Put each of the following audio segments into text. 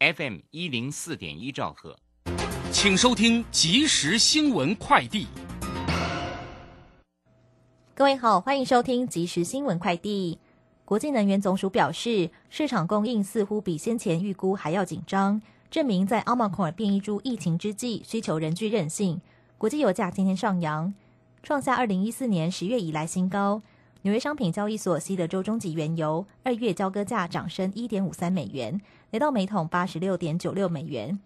FM 一零四点一兆赫，请收听即时新闻快递。各位好，欢迎收听即时新闻快递。国际能源总署表示，市场供应似乎比先前预估还要紧张，证明在奥马克尔变异株疫情之际，需求仍具韧性。国际油价今天上扬，创下二零一四年十月以来新高。纽约商品交易所西德州中级原油二月交割价涨升一点五三美元，来到每桶八十六点九六美元。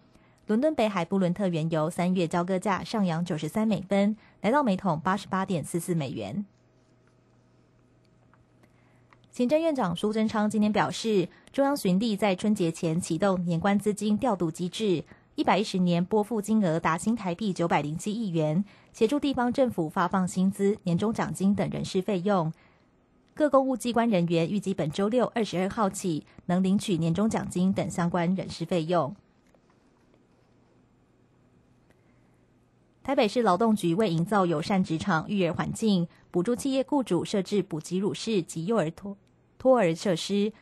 伦敦北海布伦特原油三月交割价上扬九十三美分，来到每桶八十八点四四美元。行政院长苏贞昌今天表示，中央巡地在春节前启动年关资金调度机制，一百一十年拨付金额达新台币九百零七亿元，协助地方政府发放薪资、年终奖金等人事费用。各公务机关人员预计本周六二十二号起能领取年终奖金等相关人事费用。台北市劳动局为营造友善职场育儿环境，补助企业雇主设置补给乳室及幼儿托托儿设施。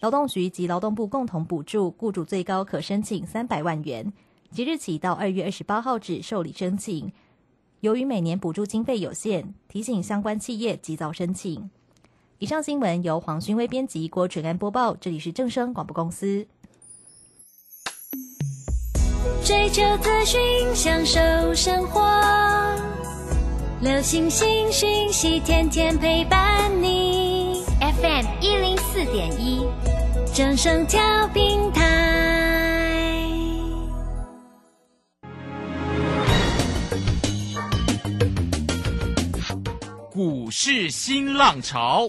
劳动局及劳动部共同补助，雇主最高可申请三百万元。即日起到二月二十八号止受理申请。由于每年补助经费有限，提醒相关企业及早申请。以上新闻由黄勋威编辑，郭纯安播报。这里是正声广播公司。追求资讯，享受生活，流星星讯息，天天陪伴你。FM 一零四点一，正声调平台。股市新浪潮。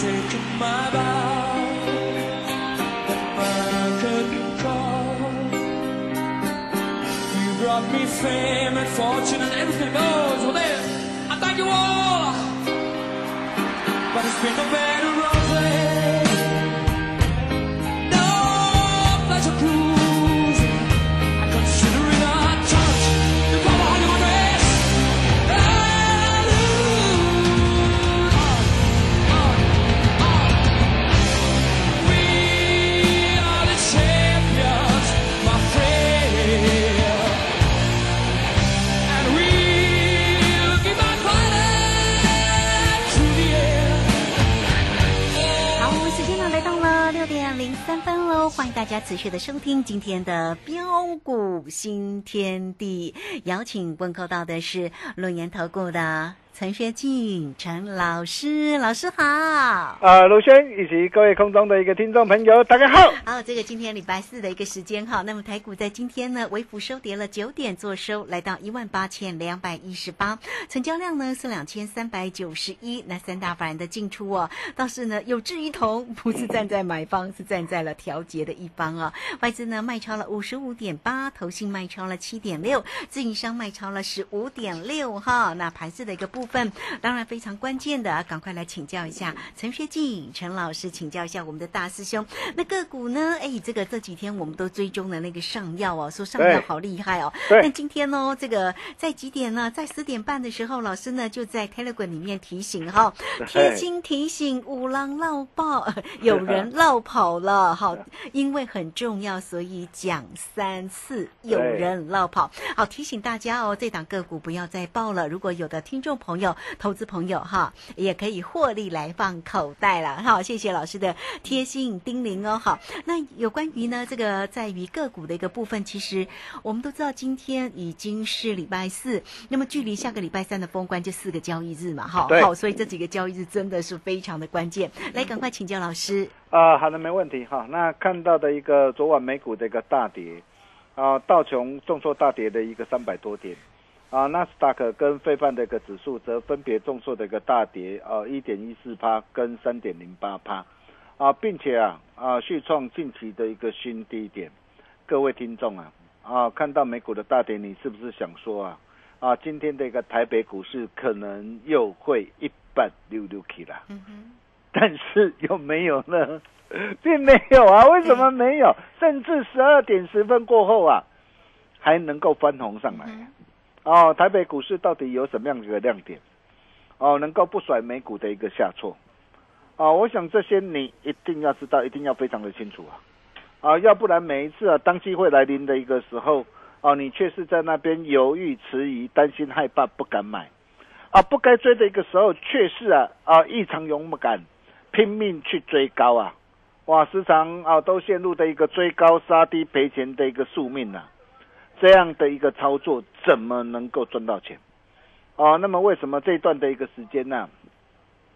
Taken my vow that I could control. You brought me fame and fortune and everything goes. Well, then, I thank you all. But it's been a better 零三分喽欢迎大家持续的收听今天的标股新天地，邀请问候到的是龙岩投顾的。陈学进，陈老师，老师好。啊，陆轩以及各位空中的一个听众朋友，大家好。好，这个今天礼拜四的一个时间哈，那么台股在今天呢，微幅收跌了九点，做收来到一万八千两百一十八，成交量呢是两千三百九十一。那三大法人的进出哦，倒是呢有志一同，不是站在买方，是站在了调节的一方哦。外资呢卖超了五十五点八，投信卖超了七点六，自营商卖超了十五点六哈。那盘市的一个部。部分当然非常关键的，赶快来请教一下陈学进陈老师，请教一下我们的大师兄。那个股呢？哎，这个这几天我们都追踪的那个上药哦，说上药好厉害哦。那今天哦，这个在几点呢？在十点半的时候，老师呢就在 Telegram 里面提醒哈，贴心提醒五郎绕爆，有人绕跑了哈，因为很重要，所以讲三次，有人绕跑。好，提醒大家哦，这档个股不要再报了。如果有的听众朋朋友、投资朋友哈，也可以获利来放口袋了。好，谢谢老师的贴心叮咛哦。好，那有关于呢这个在于个股的一个部分，其实我们都知道今天已经是礼拜四，那么距离下个礼拜三的封关就四个交易日嘛，哈，好，所以这几个交易日真的是非常的关键。来，赶快请教老师。啊，好的，没问题哈。那看到的一个昨晚美股的一个大跌，啊，道琼重挫大跌的一个三百多点，啊，纳斯达克跟费半的一个指数则分别重挫的一个大跌，呃，一点一四趴跟三点零八趴，啊，并且啊啊续创近期的一个新低点。各位听众啊啊，看到美股的大跌，你是不是想说啊啊，今天的一个台北股市可能又会一半溜溜起啦？嗯哼，但是有没有呢？并没有啊，为什么没有？甚至十二点十分过后啊，还能够翻红上来。哦，台北股市到底有什么样的亮点？哦，能够不甩美股的一个下挫？哦，我想这些你一定要知道，一定要非常的清楚啊！啊，要不然每一次啊，当机会来临的一个时候，啊，你却是在那边犹豫迟疑、担心害怕、不敢买。啊，不该追的一个时候，却是啊啊异常勇敢，拼命去追高啊！哇，时常啊都陷入的一个追高杀低赔钱的一个宿命啊！这样的一个操作怎么能够赚到钱？哦，那么为什么这一段的一个时间呢、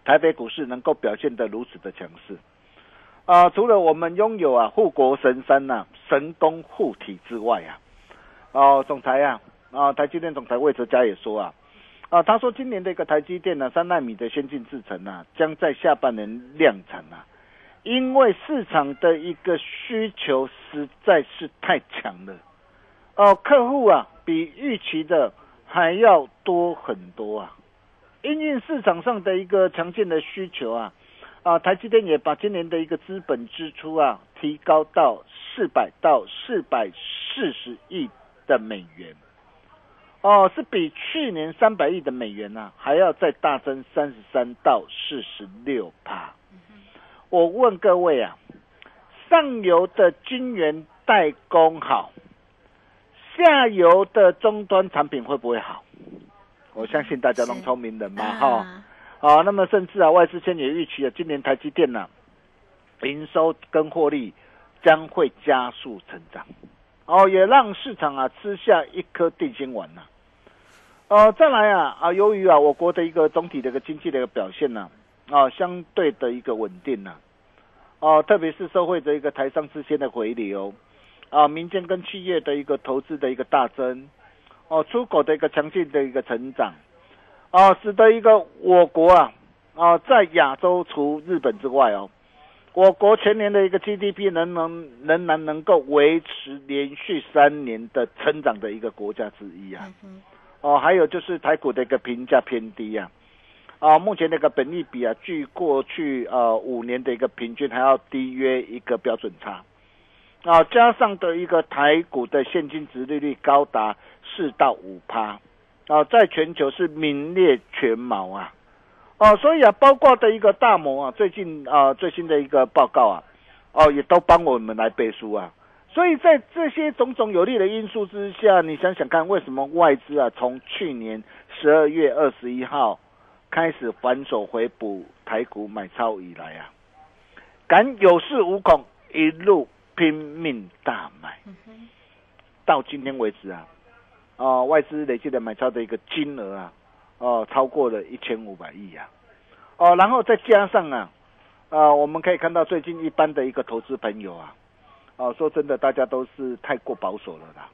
台北股市能够表现得如此的强势？啊，除了我们拥有啊护国神山呐、神功护体之外啊，哦，总裁啊，啊，台积电总裁魏哲嘉也说啊，啊，他说今年的一个台积电呢、三纳米的先进制程啊，将在下半年量产啊，因为市场的一个需求实在是太强了，哦，客户啊比预期的还要多很多啊，因应市场上的一个强劲的需求啊，啊，台积电也把今年的一个资本支出啊提高到四百到四百四十亿的美元，哦，是比去年三百亿的美元呢、还要再大增三十三到四十六趴。我问各位啊，上游的晶圆代工好，下游的终端产品会不会好？我相信大家都是聪明人嘛，哈、啊啊，那么甚至啊，外资圈也预期啊，今年台积电呢、营收跟获利将会加速成长，哦，也让市场啊吃下一颗定心丸呐、哦，再来啊啊，由于啊我国的一个总体的一个经济的一个表现呢、啊，相对的一个稳定呐、哦，特别是社会的一个台商之间的回流，啊，民间跟企业的一个投资的一个大增，哦，出口的一个强劲的一个成长，哦，使得一个我国啊，啊，在亚洲除日本之外哦，我国全年的一个 GDP 仍能仍然能够维持连续三年的成长的一个国家之一啊。哦，还有就是台股的一个评价偏低啊，啊，目前的一个本益比啊，距过去呃五年的一个平均还要低约一个标准差，啊，加上的一个台股的现金值利率高达四到五趴，啊，在全球是名列全毛啊，哦、所以啊，包括的一个大摩啊，最近啊最新的一个报告啊，哦，也都帮我们来背书啊。所以在这些种种有利的因素之下，你想想看，为什么外资啊从去年十二月二十一号开始反手回补台股买超以来啊，敢有恃无恐，一路拼命大买，到今天为止啊，啊、外资累计的买超的一个金额啊，哦、超过了一千五百亿啊，哦、然后再加上啊，啊、我们可以看到最近一般的一个投资朋友啊。哦，说真的，大家都是太过保守了啦。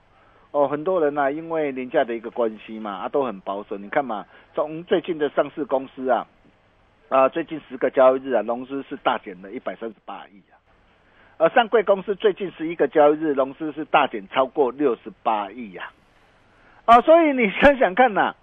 哦，很多人呢、因为廉价的一个关系嘛，啊，都很保守。你看嘛，从最近的上市公司啊，啊，最近十个交易日啊，融资是大减了一百三十八亿啊。而上柜公司最近十一个交易日融资是大减超过六十八亿呀。啊，所以你想想看呐、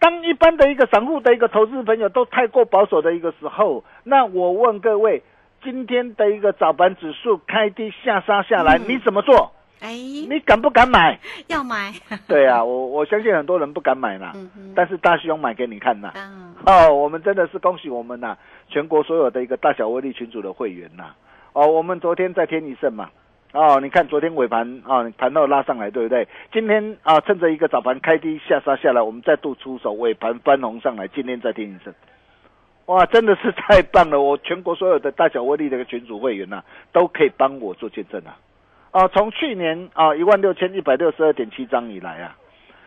当一般的一个散户的一个投资朋友都太过保守的一个时候，那我问各位，今天的一个早盘指数开低下杀下来，嗯你怎么做？哎，你敢不敢买？要买，对啊，我我相信很多人不敢买啦，嗯，但是大兄买给你看呐。啊，哦，我们真的是恭喜我们呐、全国所有的一个大小威力群组的会员呐、哦，我们昨天再添一胜嘛，哦，你看昨天尾盘啊，盘后拉上来，对不对？今天啊，趁着一个早盘开低下杀下来，我们再度出手，尾盘翻红上来，今天再听一声，哇，真的是太棒了！我全国所有的大小威力的群组会员呐、都可以帮我做见证啊！啊，从去年啊一万六千一百六十二点七张以来啊，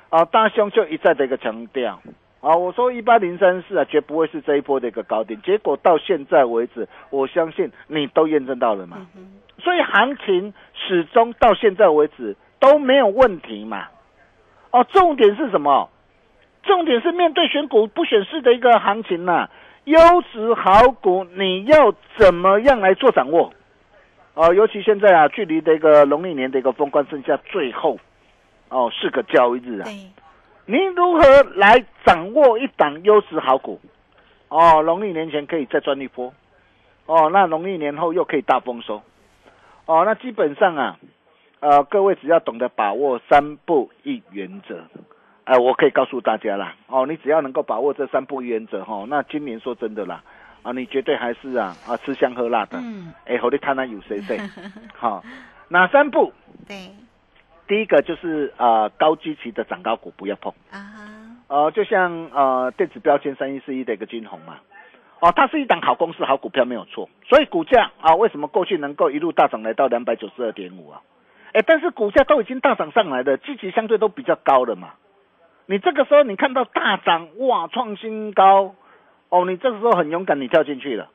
啊大兄就一再的一个强调啊，我说一八零三四啊，绝不会是这一波的一个高点，结果到现在为止，我相信你都验证到了嘛。所以行情始终到现在为止都没有问题嘛。哦，重点是什么？重点是面对选股不选市的一个行情呐、优质好股你要怎么样来做掌握？哦，尤其现在啊，距离这个农历年的一个封关剩下最后哦四个交易日啊，对，您如何来掌握一档优质好股？哦，农历年前可以再赚一波，哦，那农历年后又可以大丰收，哦，那基本上啊，呃，各位只要懂得把握三不一原则，哎、我可以告诉大家啦，哦，你只要能够把握这三不一原则，哈、哦，那今年说真的啦，啊，你绝对还是啊啊吃香喝辣的，嗯，哎，好，你看那有谁谁，好，哪三步？对，第一个就是呃高基期的涨高股不要碰。啊哈，呃，就像呃电子标签三一四一的一个金红嘛，哦，它是一档好公司、好股票没有错，所以股价啊，为什么过去能够一路大涨来到两百九十二点五啊？哎，但是股价都已经大涨上来的，积极相对都比较高了嘛。你这个时候你看到大涨哇创新高，哦，你这个时候很勇敢，你跳进去了。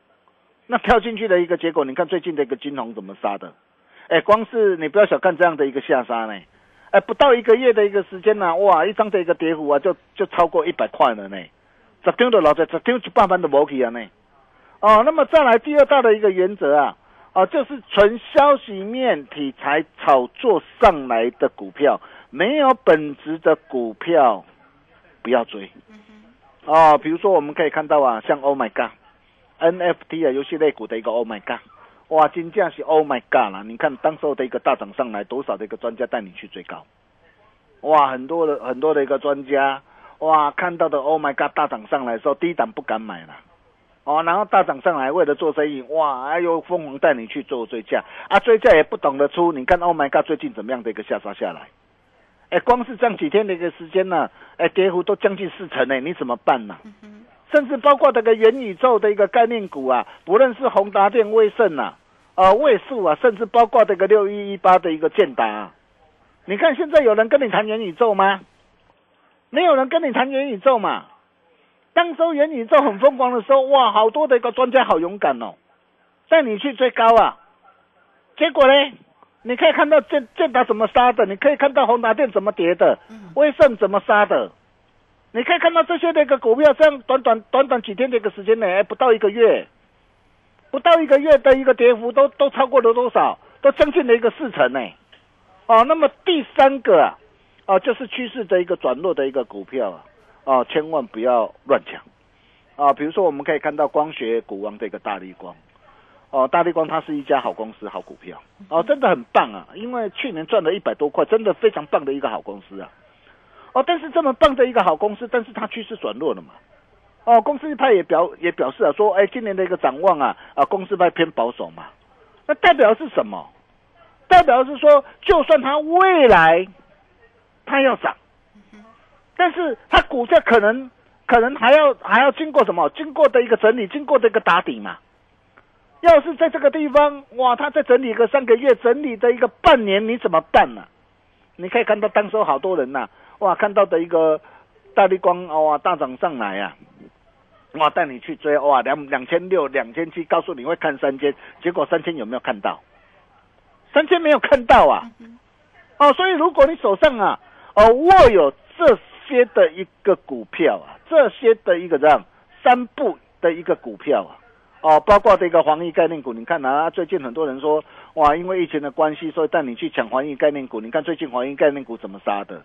那跳进去的一个结果，你看最近的一个金融怎么杀的？哎，光是你不要小看这样的一个下杀呢，哎，不到一个月的一个时间呢、哇，一张的一个跌幅啊，就就超过一百块了呢。十张的老在十张一百万都没去啊呢。哦，那么再来第二大的一个原则啊，啊，就是纯消息面题材炒作上来的股票，没有本质的股票不要追。哦，比如说我们可以看到啊，像 Oh my God，NFT 啊，游戏类股的一个 Oh my God。哇，金价是 Oh my God 啦！你看当时候的一个大涨上来，多少的一个专家带你去追高？哇，很多的很多的一个专家，哇，看到的 Oh my God 大涨上来的时候，低档不敢买了，哦，然后大涨上来为了做生意，哇，哎呦，疯狂带你去做追价，啊，追价也不懂得出，你看 Oh my God 最近怎么样的一个下杀下来？哎，光是这样几天的一个时间呢，哎，跌幅都将近四成呢，你怎么办呢、甚至包括这个元宇宙的一个概念股啊，不论是宏达电、威盛啊，呃，位数啊，甚至包括这个六一一八的一个建达、啊，你看现在有人跟你谈元宇宙吗？没有人跟你谈元宇宙嘛。当时元宇宙很疯狂的时候，哇，好多的一个专家好勇敢哦，带你去追高啊。结果呢，你可以看到建建达怎么杀的，你可以看到宏达电怎么跌的，威盛怎么杀的。你可以看到这些的一个股票，这样短短短短几天的一个时间内，哎不到一个月，不到一个月的一个跌幅都都超过了多少？都将近了一个四成呢。哦，那么第三个啊，哦，就是趋势的一个转弱的一个股票啊，哦，千万不要乱抢啊。比如说，我们可以看到光学股王的一个大力光，哦，大力光它是一家好公司、好股票，哦，真的很棒啊，因为去年赚了一百多块，真的非常棒的一个好公司啊。哦，但是这么棒的一个好公司，但是它趋势转弱了嘛？哦，公司派也表也表示啊，说，哎，今年的一个展望啊，啊，公司派偏保守嘛。那代表是什么？代表是说，就算它未来它要涨，但是它股价可能可能还要还要经过什么？经过的一个整理，经过的一个打底嘛。要是在这个地方，哇，它再整理个三个月，整理的一个半年，你怎么办呢、你可以看到当时好多人呐、哇，看到的一个大力光哇大涨上来啊，哇带你去追哇两两千六两千七，告诉你会看三千，结果三千有没有看到？三千没有看到啊，哦，所以如果你手上啊哦握有这些的一个股票啊，这些的一个这样三步的一个股票啊。哦，包括这个防疫概念股，你看啊，最近很多人说，哇，因为疫情的关系，所以带你去抢防疫概念股。你看最近防疫概念股怎么杀的？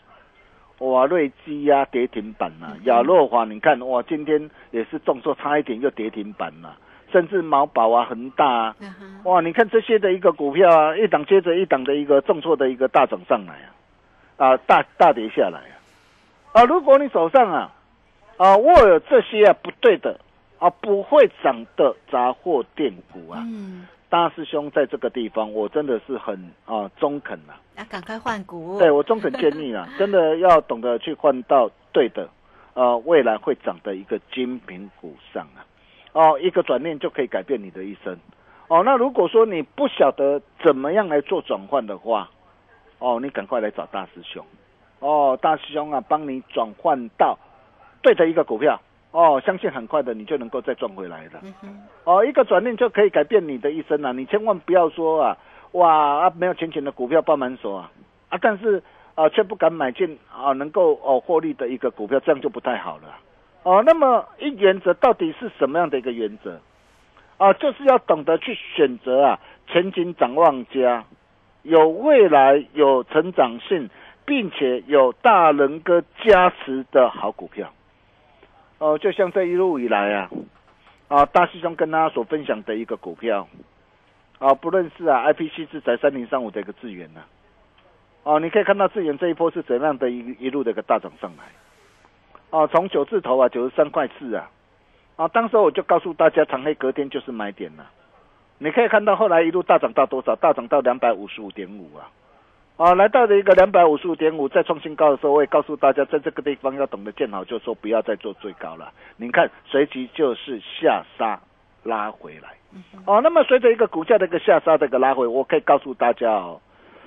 哇，瑞基啊、跌停板呐、亚诺华，你看哇，今天也是重挫差一点又跌停板了、甚至毛宝啊、恒大啊，哇，你看这些的一个股票啊，一档接着一档的一个重挫的一个大涨上来啊，啊，大大跌下来啊，啊，如果你手上啊，啊握有这些啊不对的啊不会涨的杂货店股啊，嗯，大师兄在这个地方，我真的是很啊中肯呐、那赶快换股。对我中肯建议啊，真的要懂得去换到对的，呃，未来会涨的一个精品股上啊。哦，一个转念就可以改变你的一生。哦，那如果说你不晓得怎么样来做转换的话，哦，你赶快来找大师兄。哦，大师兄啊，帮你转换到对的一个股票。哦，相信很快的你就能够再赚回来的。嗯，哦，一个转念就可以改变你的一生啊！你千万不要说啊，哇啊，没有钱钱的股票抱满手啊啊，但是啊却不敢买进啊能够哦获利的一个股票，这样就不太好了。哦，那么一原则到底是什么样的一个原则？啊，就是要懂得去选择啊前景展望家、有未来、有成长性，并且有大人哥加持的好股票。哦，就像这一路以来啊，啊，大师兄跟大家所分享的一个股票，啊，不论是啊 IPC 制裁三零三五的一个资源呢、哦，你可以看到资源这一波是怎样的一一路的一个大涨上来，哦，从九字头啊九十三块四啊，啊，当时我就告诉大家长黑隔天就是买点了，你可以看到后来一路大涨到多少？大涨到两百五十五点五啊。啊，来到了一个两百五十五点五，再创新高的时候，我也告诉大家，在这个地方要懂得见好就收，不要再做最高了。您看，随即就是下杀拉回来。哦，那么随着一个股价的一个下杀的一个拉回，我可以告诉大家哦，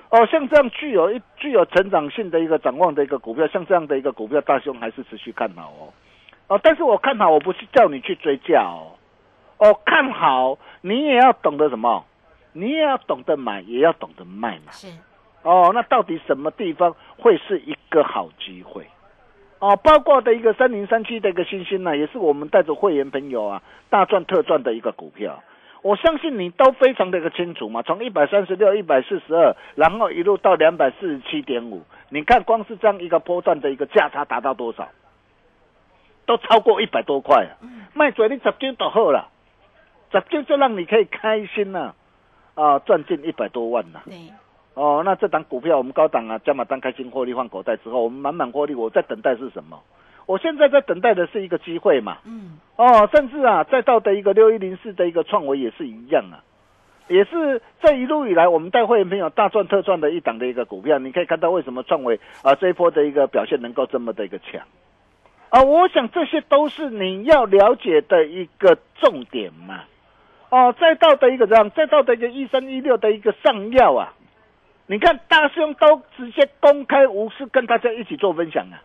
哦，像这样具有一具有成长性的一个展望的一个股票，像这样的一个股票，大兄还是持续看好哦。哦，但是我看好，我不是叫你去追价哦。哦，看好你也要懂得什么？你也要懂得买，也要懂得卖嘛。是，哦，那到底什么地方会是一个好机会？哦，包括的一个三零三七的一个星星呢，也是我们带着会员朋友啊大赚特赚的一个股票。我相信你都非常的一个清楚嘛，从一百三十六、一百四十二，然后一路到两百四十七点五，你看光是这样一个波段的一个价差达到多少？都超过一百多块啊！卖嘴你十张就好了，十张就让你可以开心了、啊，赚进一百多万呐、对，哦，那这档股票我们高档啊，加码单开心获利换口袋之后，我们满满获利，我在等待是什么？我现在在等待的是一个机会嘛。嗯，哦，甚至啊，再到的一个六一零四的一个创维也是一样啊，也是这一路以来我们带会员朋友大赚特赚的一档的一个股票，你可以看到为什么创维啊这一波的一个表现能够这么的一个强啊，我想这些都是你要了解的一个重点嘛。哦，再到的一个这样，再到的一个一三一六的一个上药啊，你看大师兄都直接公开无私跟大家一起做分享啊。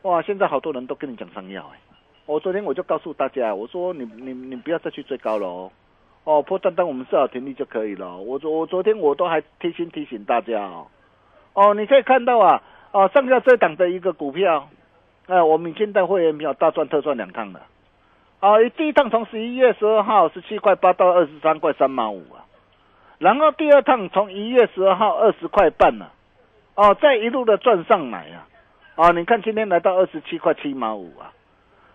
哇，现在好多人都跟你讲上药哎、我昨天我就告诉大家，我说你你你不要再去追高了哦，哦，破单单我们设好停利就可以了。我昨我昨天我都还提醒提醒大家哦，哦，你可以看到啊，哦，上下这档的一个股票，哎、我们现在会员票大赚特赚两趟了。啊，第一趟从十一月十二号十七块八到二十三块三毛五啊，然后第二趟从一月十二号二十块半了、哦，再一路的赚上来啊，啊，你看今天来到二十七块七毛五啊，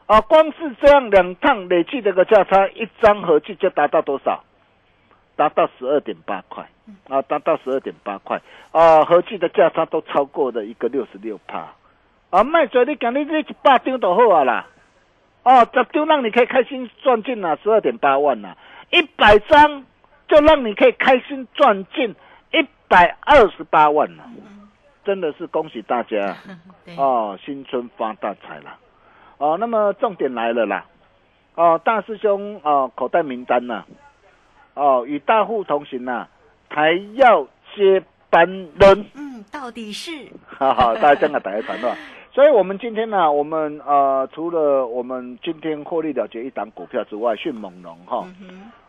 啊，光是这样两趟累计这个价差，一张合计就达到多少？达到十二点八块。啊，达到十二点八块。啊，合计的价差都超过了一个六十六趴。啊，卖嘴你讲你这一百张都好啊啦。哦，十张让你可以开心赚进了十二点八万呐、一百张就让你可以开心赚进一百二十八万了、真的是恭喜大家。对，哦，新春发大财了。哦。那么重点来了啦，哦，大师兄哦，口袋名单呐、哦，与大户同行呐、还要接班人。嗯，到底是，哈哈，大家这样打一团对吧？所以，我们今天呢、我们呃，除了我们今天获利了结一档股票之外，迅猛龙哈，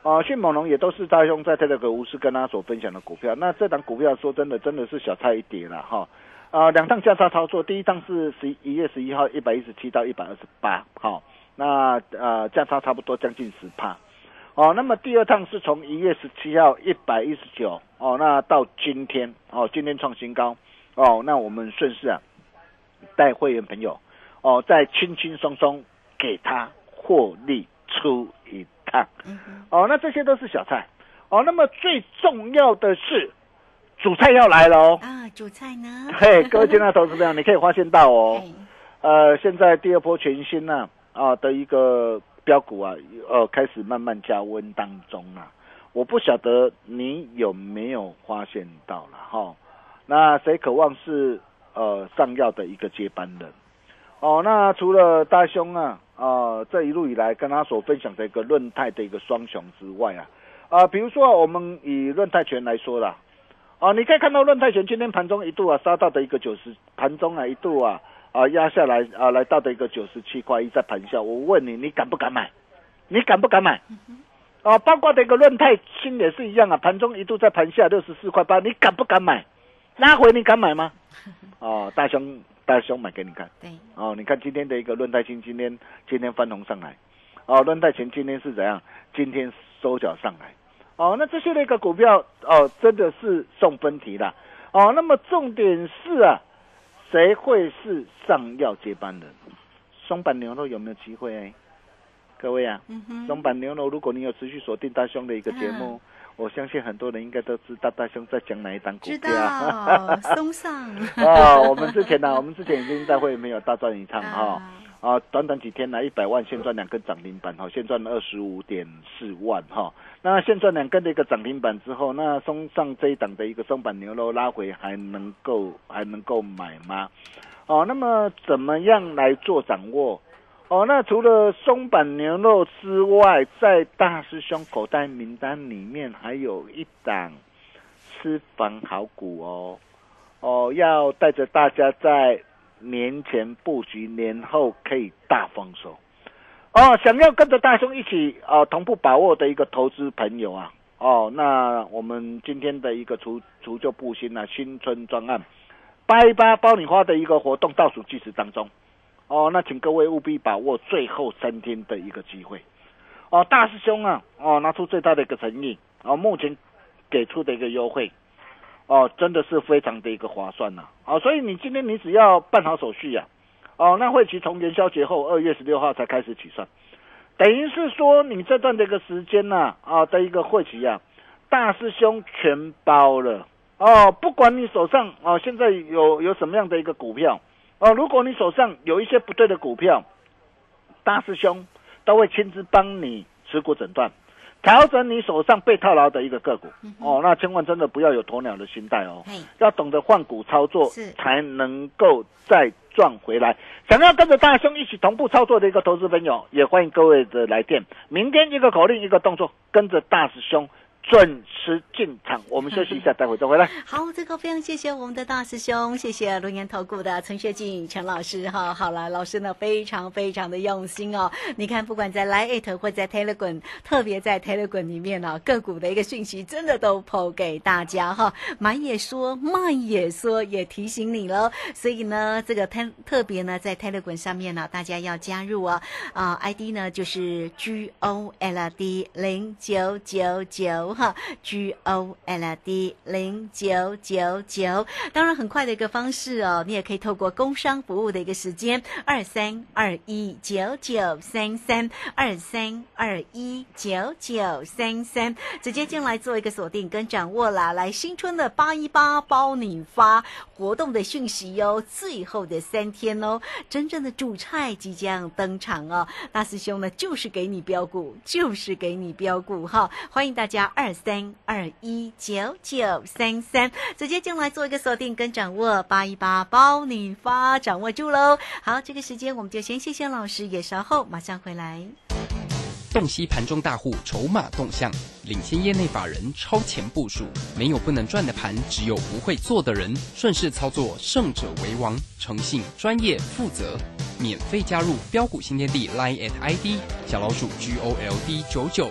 啊，迅猛龙也都是大兄在这个吴师跟他所分享的股票。那这档股票说真的，真的是小菜一碟了哈。啊，两趟价差操作，第一趟是十一月十一号一百一十七到一百二十八，好，那呃价差差不多将近十帕。哦，那么第二趟是从一月十七号一百一十九，哦，那到今天，哦，今天创新高，哦，那我们顺势啊，带会员朋友，哦，再轻轻松松给他获利出一趟，哦，那这些都是小菜，哦，那么最重要的是主菜要来了哦，啊，主菜呢？嘿，各位亲爱的投资朋友，你可以发现到哦，哎呃，现在第二波全新呢啊的一个标股啊，呃，开始慢慢加温当中啊。我不晓得你有没有发现到了哈？那谁渴望是呃上药的一个接班人？哦，那除了大兄啊，啊这一路以来跟他所分享的一个论泰的一个双雄之外啊，啊，比如说我们以论泰拳来说啦，啊，你可以看到论泰拳今天盘中一度啊杀到的一个九十，盘中啊一度啊啊压下来啊来到的一个九十七块一在盘下，我问你，你敢不敢买？你敢不敢买？啊，包括的一个论泰新也是一样啊，盘中一度在盘下六十四块八，你敢不敢买？拉回你敢买吗？哦，大兄大兄买给你看。对，哦，你看今天的一个论泰新，今天今天翻红上来。哦，论泰前今天是怎样？今天收脚上来。哦，那这些的一个股票哦，真的是送分题啦。哦，那么重点是啊，谁会是上药接班人？松板牛肉有没有机会？各位啊，嗯，松板牛肉，如果你有持续锁定大兄的一个节目，我相信很多人应该都知道大兄在讲哪一档股知票。道 松上哦，我们之前呢、我们之前已经在会里面有大赚一趟哈。啊啊，短短几天来一百万，现赚两根涨停板哈，现赚二十五点四万哈。那现赚两根的一个涨停板之后，那松上这一档的一个松板牛肉拉回还能够还能够买吗？哦，那么怎么样来做掌握？哦，那除了松板牛肉之外，在大师兄口袋名单里面还有一档私房好股哦。哦，要带着大家在年前布局，年后可以大丰收。哦，想要跟着大兄一起呃同步把握的一个投资朋友啊，哦，那我们今天的一个除除旧布新啊新春专案八一八包你花的一个活动倒数计时当中，哦，那请各位务必把握最后三天的一个机会。哦，大师兄啊，哦，拿出最大的一个诚意，哦，目前给出的一个优惠，哦，真的是非常的一个划算呐、哦，所以你今天你只要办好手续呀、哦，那会期从元宵节后二月十六号才开始起算，等于是说你这段的一个时间呐、啊，的一个会期啊，大师兄全包了。哦，不管你手上哦现在有有什么样的一个股票哦，如果你手上有一些不对的股票，大师兄都会亲自帮你持股诊断。调整你手上被套牢的一个个股、哦，那千万真的不要有鸵鸟的心态哦，要懂得换股操作，才能够再赚回来。想要跟着大兄一起同步操作的一个投资朋友，也欢迎各位的来电。明天一个口令，一个动作，跟着大师兄准时进场。我们休息一下，待会再回来。好，这个非常谢谢我们的大师兄，谢谢龙岩投顾的陈学进陈老师哈。好了，老师呢非常非常的用心哦。你看，不管在 Line 或在 Telegram，特别在 Telegram 里面呢、个股的一个讯息真的都抛给大家哈。买也说，卖也说，也提醒你喽。所以呢，这个特特别呢在 Telegram 上面呢，大家要加入哦。啊、i d 呢就是 G O L D 零九九九哈，G O L D 零九九九。当然，很快的一个方式哦，你也可以透过工商服务的一个时间，二三二一九九三三二三二一九九三三，直接进来做一个锁定跟掌握啦。来，新春的八一八包你发活动的讯息哟，最后的三天哦，真正的主菜即将登场哦。大师兄呢，就是给你标股，就是给你标股哈。欢迎大家二二三二一九九三三，直接进来做一个锁定跟掌握，八一八包你发，掌握住喽。好，这个时间我们就先谢谢老师，也稍后马上回来。洞悉盘中大户筹码动向，领先业内法人超前部署。没有不能赚的盘，只有不会做的人。顺势操作，胜者为王。诚信、专业、负责，免费加入标股新天地 Line at ID 小老鼠 G O L D 九九。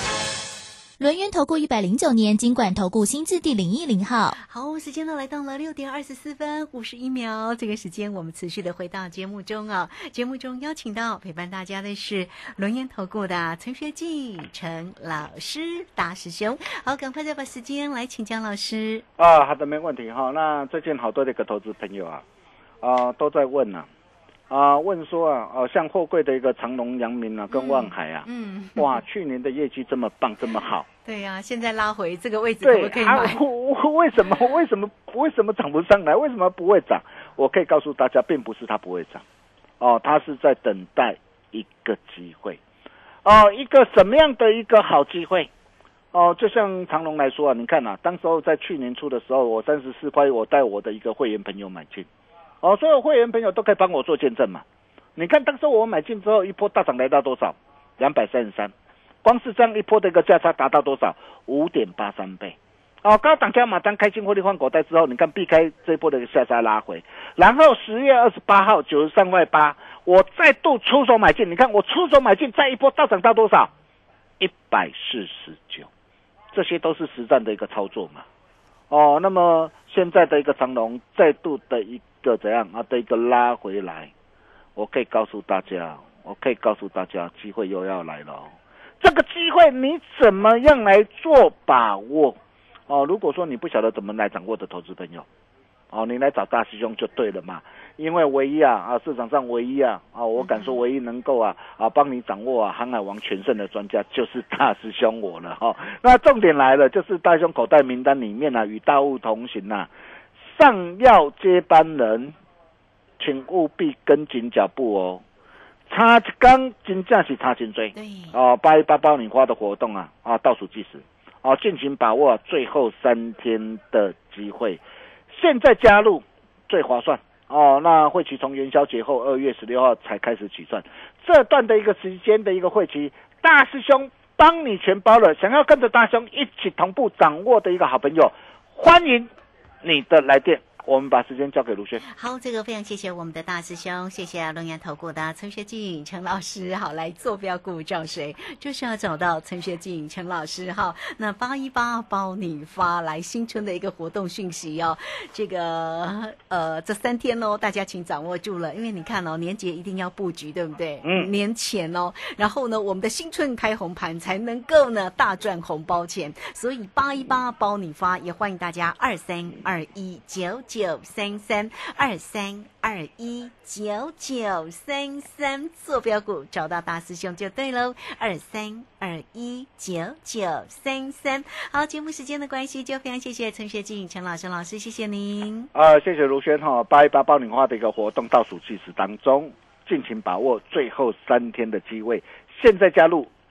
轮源投顾一百零九年金管投顾新字第零一零号。好，时间呢来到了六点二十四分五十一秒，这个时间我们持续的回到节目中啊。节目中邀请到陪伴大家的是轮源投顾的陈学进陈老师大师兄。好，赶快再把时间来请江老师。啊，好的，没问题哈。那最近好多的一个投资朋友啊，啊都在问呢、啊，问说啊，哦、像货柜的一个长隆、阳明啊，跟万海啊，嗯嗯，哇，去年的业绩这么棒，这么好，对呀、现在拉回这个位置可对啊不可以买？，我我为什么 为什么为什么涨不上来？为什么不会涨？我可以告诉大家，并不是它不会涨，哦，它是在等待一个机会，哦，一个什么样的一个好机会？哦，就像长隆来说啊，你看啊，当时候在去年初的时候，我三十四块，我带我的一个会员朋友买进，哦，所有会员朋友都可以帮我做见证嘛。你看当时候我买进之后，一波大涨来到多少？两百三十三，光是这样一波的一个价差达到多少？五点八三倍。哦，高档加码单开进获利换口袋之后，你看避开这一波的一个下杀拉回，然后十月二十八号九十三块八，我再度出手买进，你看我出手买进，再一波大涨到多少？一百四十九，这些都是实战的一个操作嘛。哦，那么现在的一个长龙再度的一个怎样啊的一个拉回来，我可以告诉大家，我可以告诉大家，机会又要来了、这个机会你怎么样来做把握？哦，如果说你不晓得怎么来掌握的投资朋友，哦，你来找大师兄就对了嘛。因为唯一啊啊市场上唯一啊啊，我敢说唯一能够啊啊帮你掌握啊航海王全胜的专家就是大师兄我了哈、哦。那重点来了，就是大师兄口袋名单里面啊与大物同行呐、上要接班人，请务必跟紧脚步哦。差一刚真正是差真追。对，哦，八一八爆米花的活动啊啊，倒数计时，哦，尽情把握最后三天的机会，现在加入最划算哦。那会期从元宵节后二月十六号才开始起算，这段的一个时间的一个会期，大师兄帮你全包了。想要跟着大师兄一起同步掌握的一个好朋友，欢迎你的来电。我们把时间交给卢轩。好，这个非常谢谢我们的大师兄，谢谢龙岩投顾的陈学静陈老师。好，来坐标股找谁？就是要找到陈学静陈老师哈。那八一八包你发来新春的一个活动讯息哦。这个呃，这三天哦，大家请掌握住了，因为你看哦，年节一定要布局，对不对？嗯年前哦，然后呢，我们的新春开红盘才能够呢大赚红包钱，所以八一八包你发，也欢迎大家二三二一九九三三二三二一九九三三坐标股找到大师兄就对喽，二三二一九九三三。好，节目时间的关系，就非常谢谢陈学进陈老师老师，谢谢您。啊，谢谢卢轩哈，八一八爆米花的一个活动倒数计时当中，尽情把握最后三天的机会，现在加入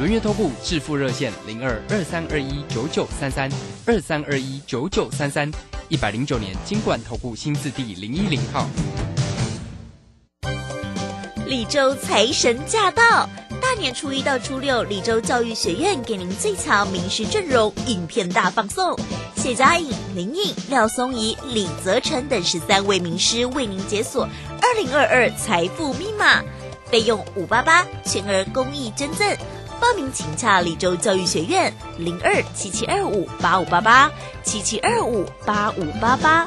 轮月投顾致富热线零二二三二一九九三三二三二一九九三三，一百零九年金管投顾新字第零一零号。李州财神驾到！大年初一到初六，李州教育学院给您最强名师阵容，影片大放送。谢佳颖、林颖、廖松怡、李泽成等十三位名师为您解锁二零二二财富密码，费用五八八，全额公益捐赠。报名请洽李州教育学院零二七七二五八五八八七七二五八五八八。